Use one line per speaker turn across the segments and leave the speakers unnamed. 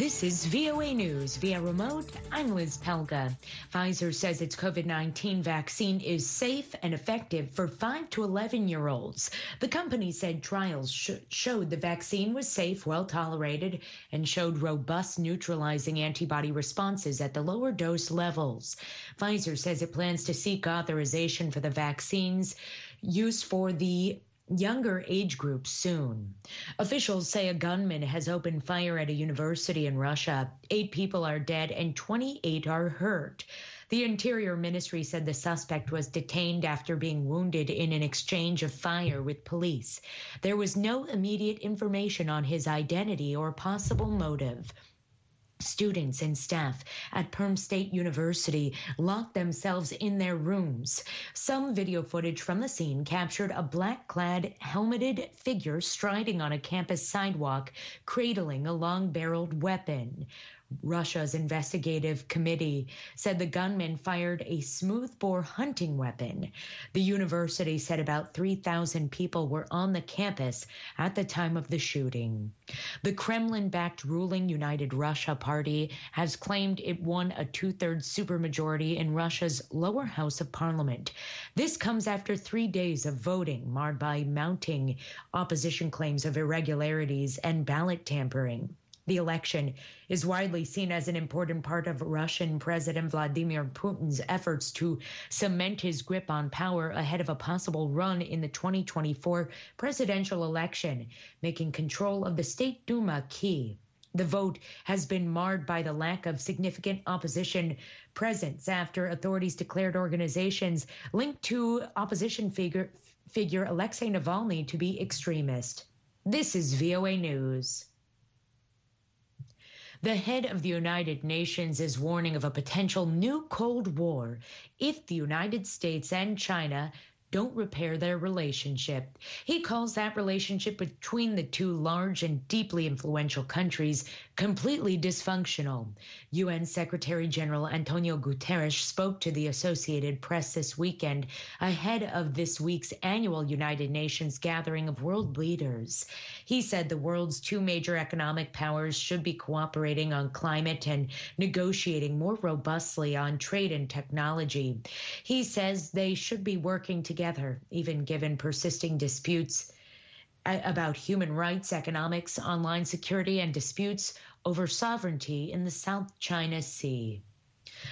This is VOA News via remote. I'm Liz Pelga. Pfizer says its COVID 19 vaccine is safe and effective for 5 to 11 year olds. The company said trials sh- showed the vaccine was safe, well tolerated, and showed robust neutralizing antibody responses at the lower dose levels. Pfizer says it plans to seek authorization for the vaccines use for the younger age groups soon. Officials say a gunman has opened fire at a university in Russia. Eight people are dead and 28 are hurt. The Interior Ministry said the suspect was detained after being wounded in an exchange of fire with police. There was no immediate information on his identity or possible motive. Students and staff at Perm State University locked themselves in their rooms. Some video footage from the scene captured a black clad, helmeted figure striding on a campus sidewalk, cradling a long barreled weapon. Russia's investigative committee said the gunman fired a smoothbore hunting weapon. The university said about 3,000 people were on the campus at the time of the shooting. The Kremlin backed ruling United Russia Party has claimed it won a two thirds supermajority in Russia's lower house of parliament. This comes after three days of voting marred by mounting opposition claims of irregularities and ballot tampering. The election is widely seen as an important part of Russian President Vladimir Putin's efforts to cement his grip on power ahead of a possible run in the 2024 presidential election, making control of the State Duma key. The vote has been marred by the lack of significant opposition presence after authorities declared organizations linked to opposition figure, figure Alexei Navalny to be extremist. This is VOA News. The head of the United Nations is warning of a potential new Cold War if the United States and China don't repair their relationship. He calls that relationship between the two large and deeply influential countries completely dysfunctional. UN Secretary General Antonio Guterres spoke to the Associated Press this weekend ahead of this week's annual United Nations gathering of world leaders. He said the world's two major economic powers should be cooperating on climate and negotiating more robustly on trade and technology. He says they should be working together even given persisting disputes uh, about human rights, economics, online security, and disputes over sovereignty in the South China Sea.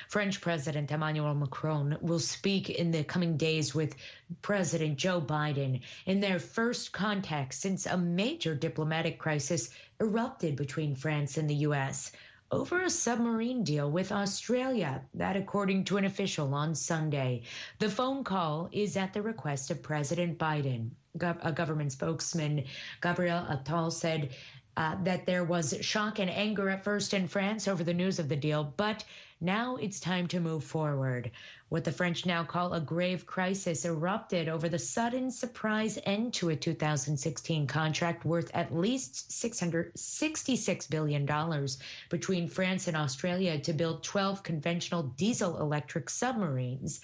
French President Emmanuel Macron will speak in the coming days with President Joe Biden in their first contact since a major diplomatic crisis erupted between France and the U.S over a submarine deal with Australia. That, according to an official on Sunday. The phone call is at the request of President Biden. a government spokesman, Gabriel Attal, said uh, that there was shock and anger at first in France over the news of the deal, but now it's time to move forward. What the French now call a grave crisis erupted over the sudden surprise end to a 2016 contract worth at least $666 billion between France and Australia to build 12 conventional diesel electric submarines.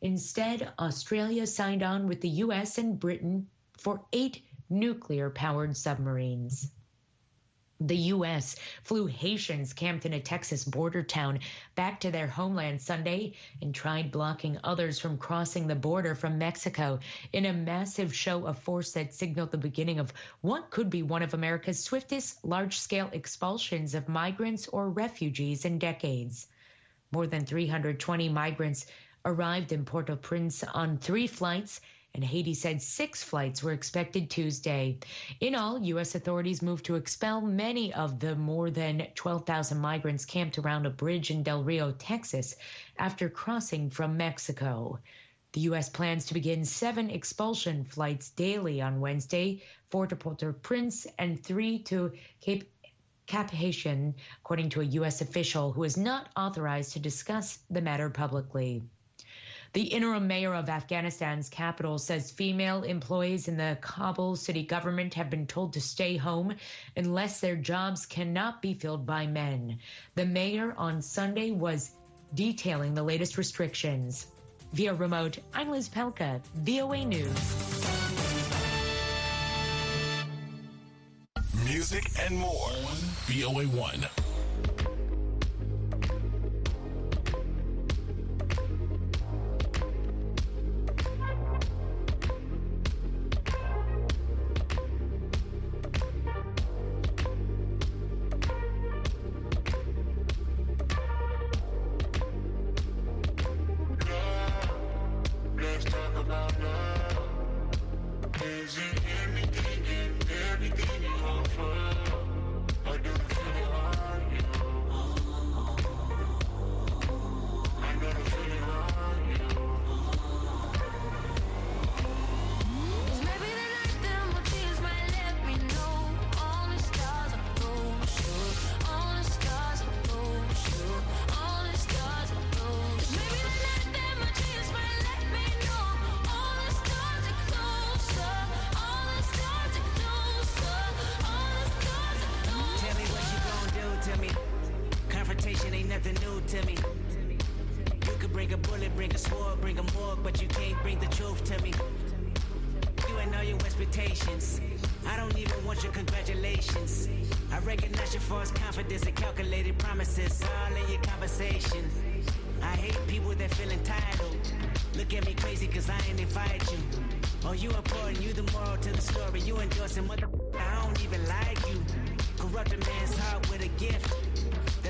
Instead, Australia signed on with the U.S. and Britain for eight nuclear powered submarines. The U.S. flew Haitians camped in a Texas border town back to their homeland Sunday and tried blocking others from crossing the border from Mexico in a massive show of force that signaled the beginning of what could be one of America's swiftest large scale expulsions of migrants or refugees in decades. More than 320 migrants arrived in Port au Prince on three flights and Haiti said six flights were expected Tuesday. In all, U.S. authorities moved to expel many of the more than 12,000 migrants camped around a bridge in Del Rio, Texas, after crossing from Mexico. The U.S. plans to begin seven expulsion flights daily on Wednesday, four to Port-au-Prince and three to Cape Cap Haitian, according to a U.S. official who is not authorized to discuss the matter publicly. The interim mayor of Afghanistan's capital says female employees in the Kabul city government have been told to stay home unless their jobs cannot be filled by men. The mayor on Sunday was detailing the latest restrictions. Via remote, I'm Liz Pelka, VOA News.
Music and more.
VOA1.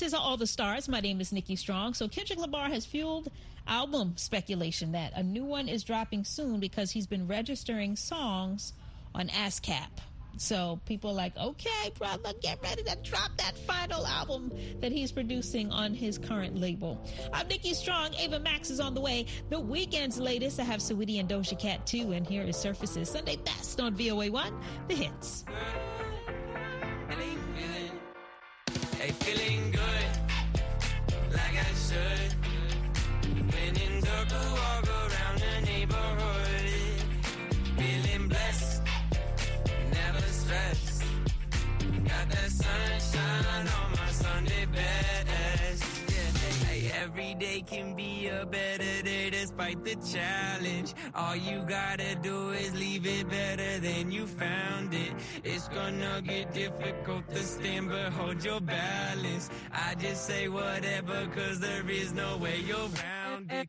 This is All the Stars. My name is Nikki Strong. So Kendrick Lamar has fueled album speculation that a new one is dropping soon because he's been registering songs on ASCAP. So people are like, okay, brother, get ready to drop that final album that he's producing on his current label. I'm Nikki Strong. Ava Max is on the way. The Weeknd's latest. I have Saweetie and Doja Cat too, and here is Surfaces Sunday Best on VOA1. The hits. Hey, better day despite the challenge. All you gotta do is leave it better than you found it. It's gonna get difficult to stand, but hold your balance. I just say whatever, cause there is no way you're round it.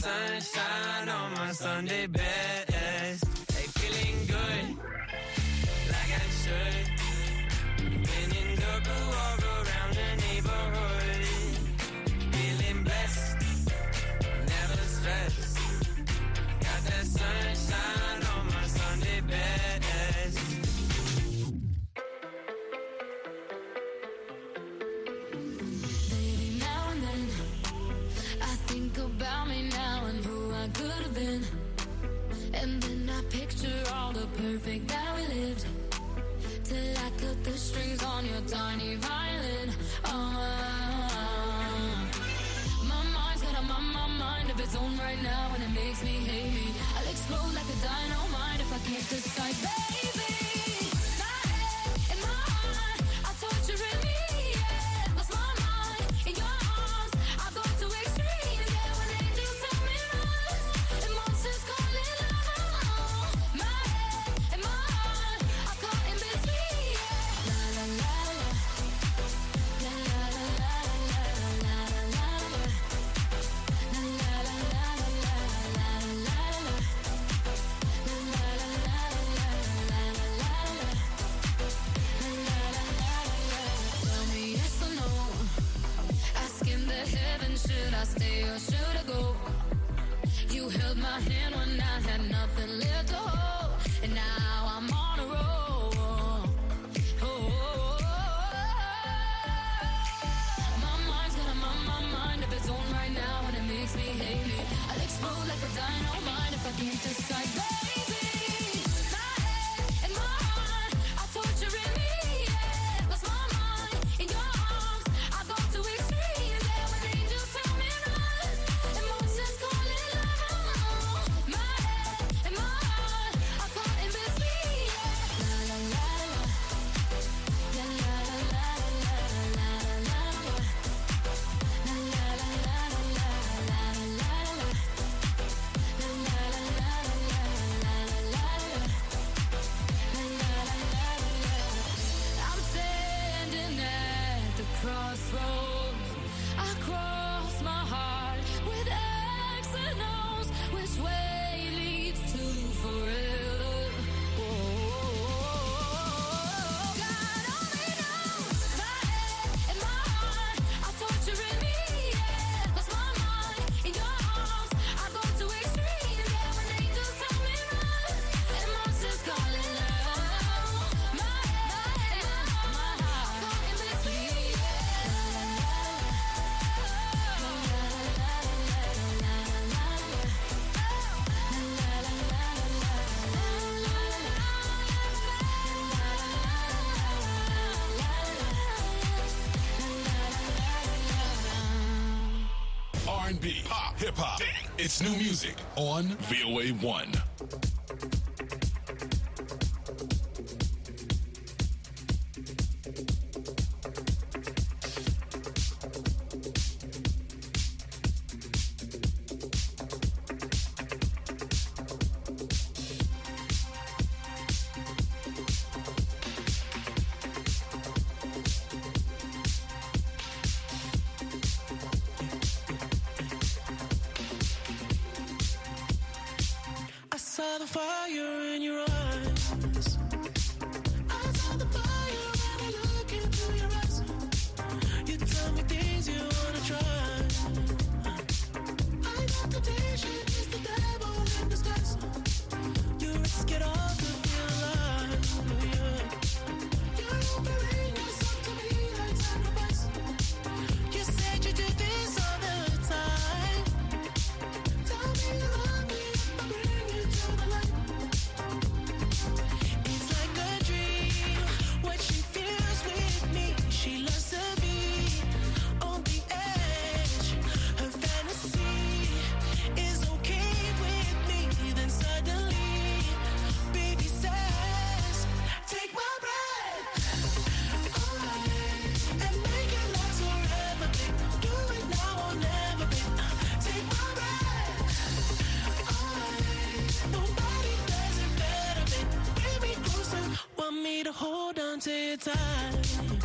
sunshine on my Sunday best. Hey, feeling good, like I should. Been in the walk around the neighborhood. Feeling blessed, never stressed.
can't decide.
you're Pop, hip hop. It's new music on VOA 1.
the fire. Time.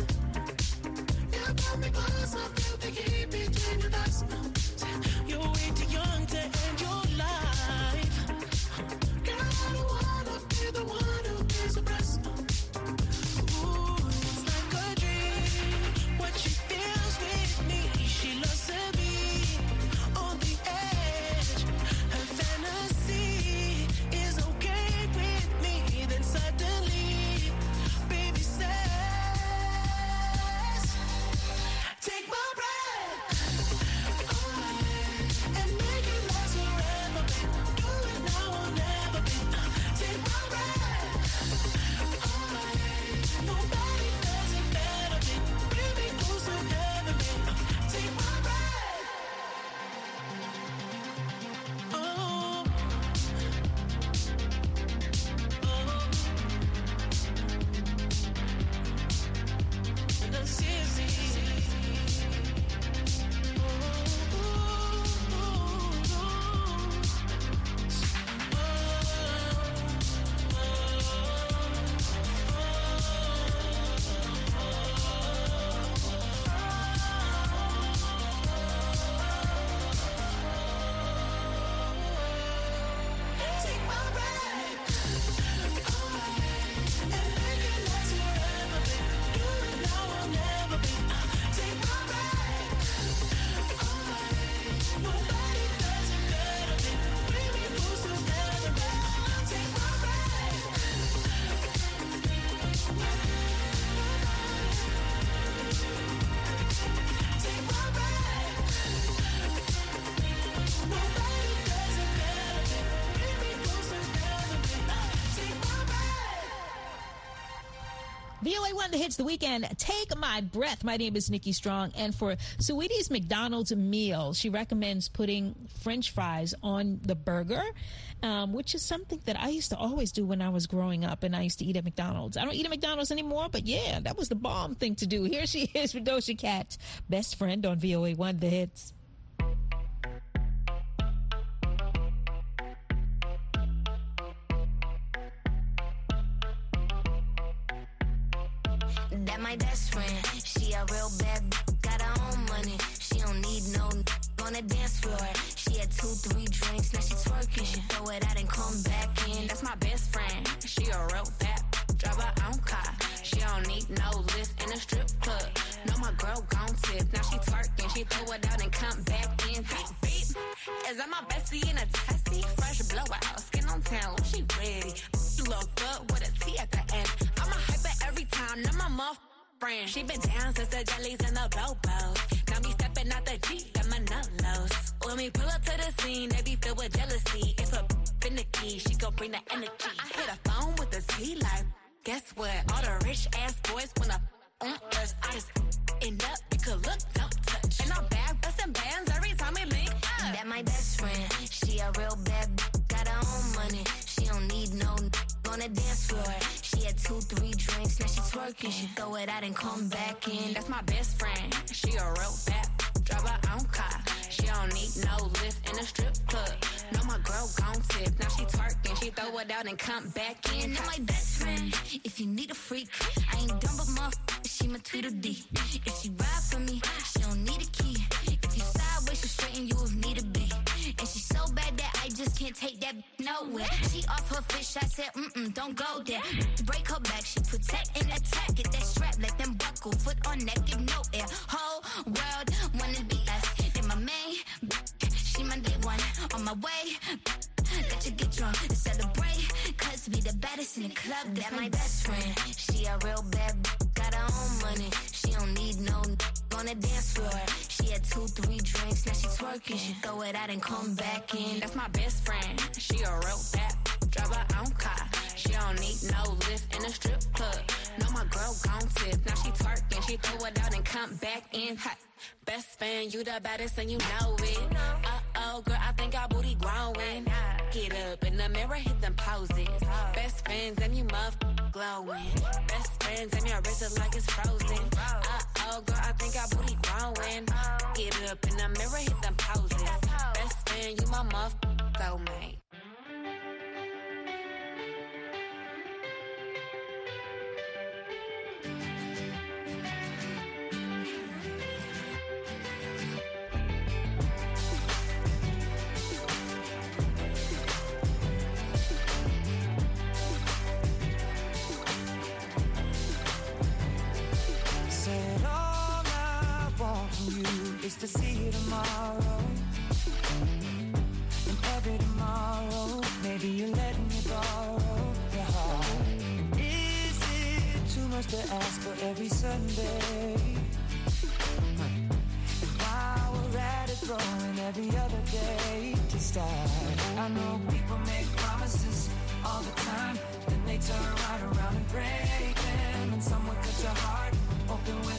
One The
Hits the Weeknd. Take my breath. My name is Nikki Strong. And for Saweetie's McDonald's meal, she recommends putting French fries on the burger, um, which is something that I used to always do when I was growing up and I used to eat at McDonald's. I don't eat at McDonald's anymore, but yeah, that was the bomb thing to do. Here she is Doja Cat, best friend on VOA One The Hits.
My best friend. She a real bad, got her own money. She don't need no on the dance floor. She had two, three drinks, now she twerking. She throw it out and come back in.
That's my best friend. She a real bad, drive her own car. She don't need no lift in a strip club. No, my girl gon' tip. Now she twerking, she throw it out and come back in. Beep, beep. Is that my bestie in a testy? Fresh blowout, skin on town, she ready. Look good with a T at the end. I'm a hyper every time, now my muff friend. She been down since the jellies and the bobos. Now me stepping out the Jeep, got my nullos. When we pull up to the scene, they be filled with jealousy. If a finicky, she gon' bring the energy. I hit a phone with the T like, guess what? All the rich ass boys wanna on us. I just end up, you could look, don't touch. And I'm back busting bands every time we link up.
That my best friend. She a real bad, on the dance floor. She had two, three drinks, now she twerking. She throw it out and come back in.
That's my best friend. She a real bad, drive her own car. She don't need no lift in a strip club. No, my girl gon' tip. Now she twerking, she throw it out and come back in.
And my best friend, if you need a freak, I ain't dumb but motherfucker, she my Tweedledee. If she ride for me, she don't need a can't take that nowhere. She off her fish, I said, mm-mm, don't go there. Break her back, she protect and attack. Get that strap, let them buckle, foot on neck, give no air. Whole world wanna be us. Then my main, she my day one. On my way, let you get drunk and celebrate. Cause we the baddest in the club, that's my best friend. She a real bad, got her own money. She don't need no on the dance floor. She had two, three drinks, now she twerking. She throw it out and come back in.
That's my best friend. She a real bad, drive her own car. She don't need no lift in a strip club. No, my girl gon' tip. Now she twerking, she throw it out and come back in hot. Best fan, you the baddest and you know it. Uh oh, girl, I think our booty growing. Get up in the mirror, hit them poses. Best friends and you muff glowing. Best friends and your wrist is like it's frozen. Uh oh, girl, I think our booty growing. Get up in the mirror, hit them poses. Best friend, you my muff soulmate.
chance to see you tomorrow. And every tomorrow Maybe you let me borrow your heart. Is it too much to ask for every Sunday? And we're at it throwing every other day to start. I know people make promises all the time. Then they turn right around and break them. And someone cut your heart open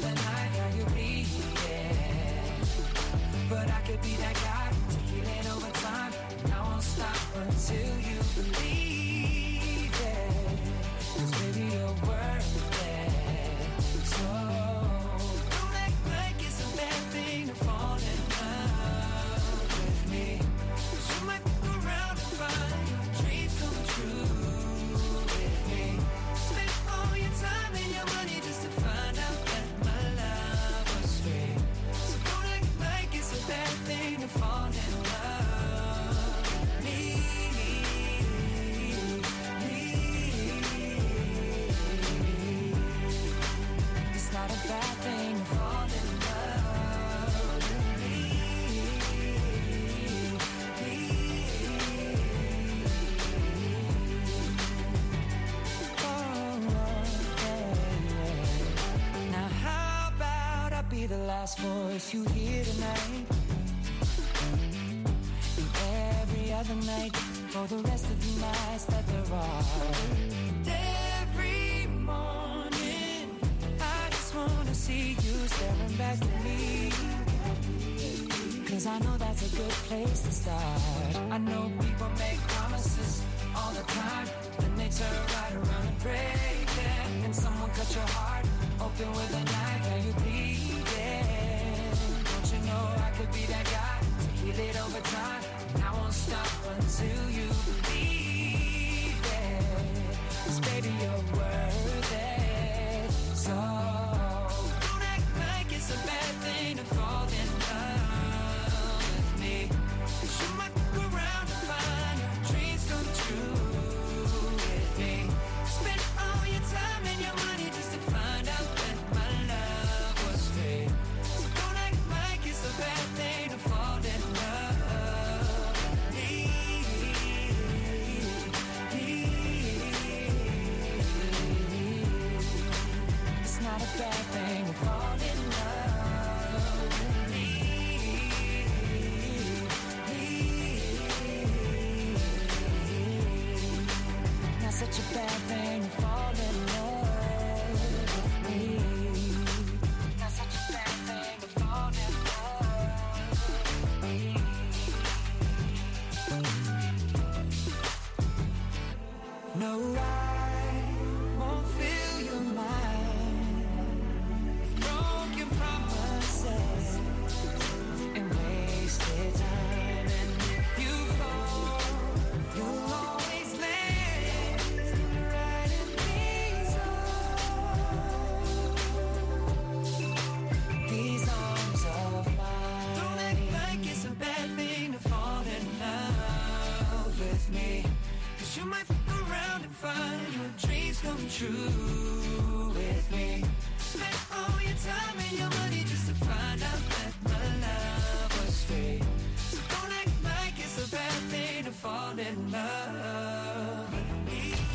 could be that guy, taking it over time. And I won't stop until you believe. miss you here tonight And every other night For the rest of the nights that there are. Every morning I just wanna see you staring back at me. Cause I know that's a good place to start. I And I won't stop until you.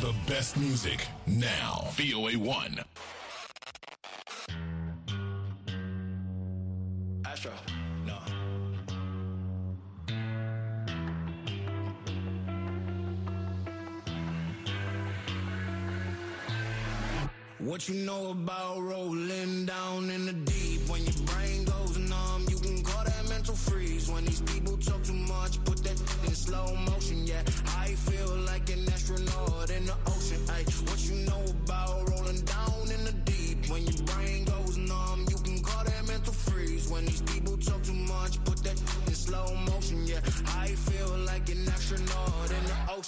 The best music now. VOA One.
Astro. No. What you know about rolling?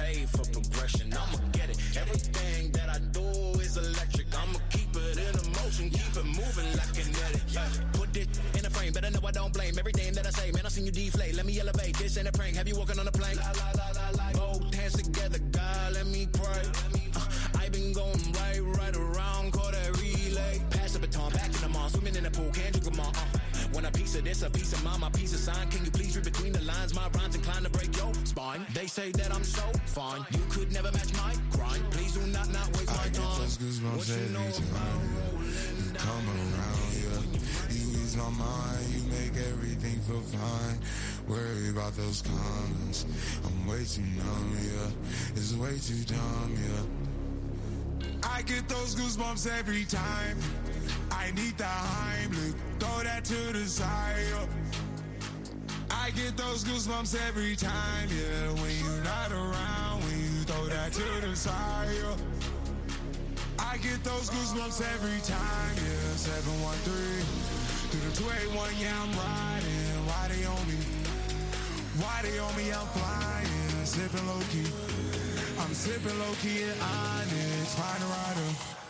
paid for progression. I'ma get it. Everything that I do is electric. I'ma keep it in motion, keep it moving like kinetic. Yeah. Put it in a frame, better know I don't blame everything that I say. Man, I seen you deflate. Let me elevate. This ain't a prank. Have you walking on a plane? La, la, la, la, la. Both hands together, God, let me pray. Uh, I been going right, right around, call that relay. Pass the baton, back in the mall, swimming in the pool, can't Want a piece of this, a piece of mine, my piece of sign. Can you please read between the lines? My rhymes inclined to break your spine. They say that I'm so fine. You could never match my grind. Please do not not waste my
I
time.
those goosebumps
What you
every
know
time you come around, yeah. You ease my mind, you make everything feel fine. Worry about those comments. I'm way too numb, yeah. It's way too dumb, yeah. I get those goosebumps every time. I need the Heimlich, throw that to the side. yeah. I get those goosebumps every time, yeah. When you're not around, when you throw that to the side. yeah. I get those goosebumps every time, yeah. 713 through the 281, yeah, I'm riding. Why they on me? Why they on me? I'm flying, sipping low key. I'm sipping low key and honest, find a rider.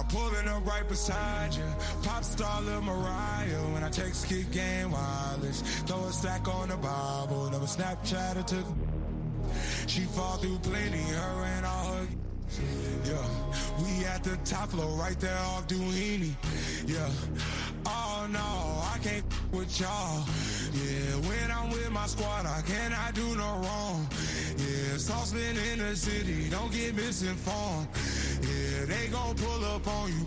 I'm pulling up right beside you, pop star Lil Mariah. When I take skit game wireless, throw a stack on the Bible, never Snapchat or took. She fall through plenty, her and all her. Yeah, we at the top floor, right there off Duini. Yeah, oh no, I can't with y'all. Yeah, when I'm with my squad, I cannot do no wrong. Yeah, saucepan in the city, don't get misinformed. Yeah, they gon' pull up on you.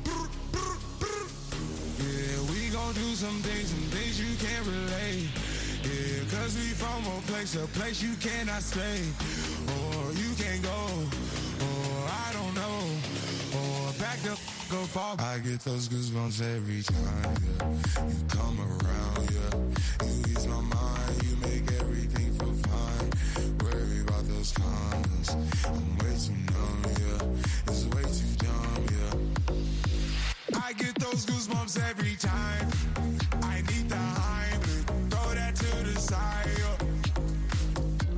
Yeah, we gon' do some things, some things you can't relate. Yeah, cause we from a place, a place you cannot stay. Or you can't go, or I don't know. Or back the go fall. I get those goosebumps every time, yeah. You come around, yeah. You ease my mind, you make everything I get those goosebumps every time. I need the Heimlich, throw that to the side.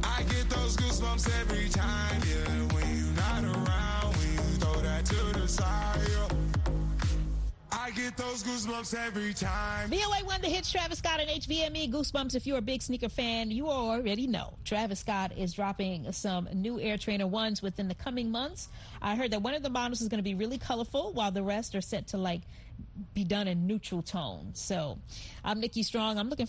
I get those goosebumps every time, yeah. I get those goosebumps every time.
VOA One, the hits Travis Scott and HVME Goosebumps. If you're a big sneaker fan, you already know Travis Scott is dropping some new Air Trainer ones within the coming months. I heard that one of the models is going to be really colorful, while the rest are set to like be done in neutral tones. So, I'm Nikki Strong. I'm looking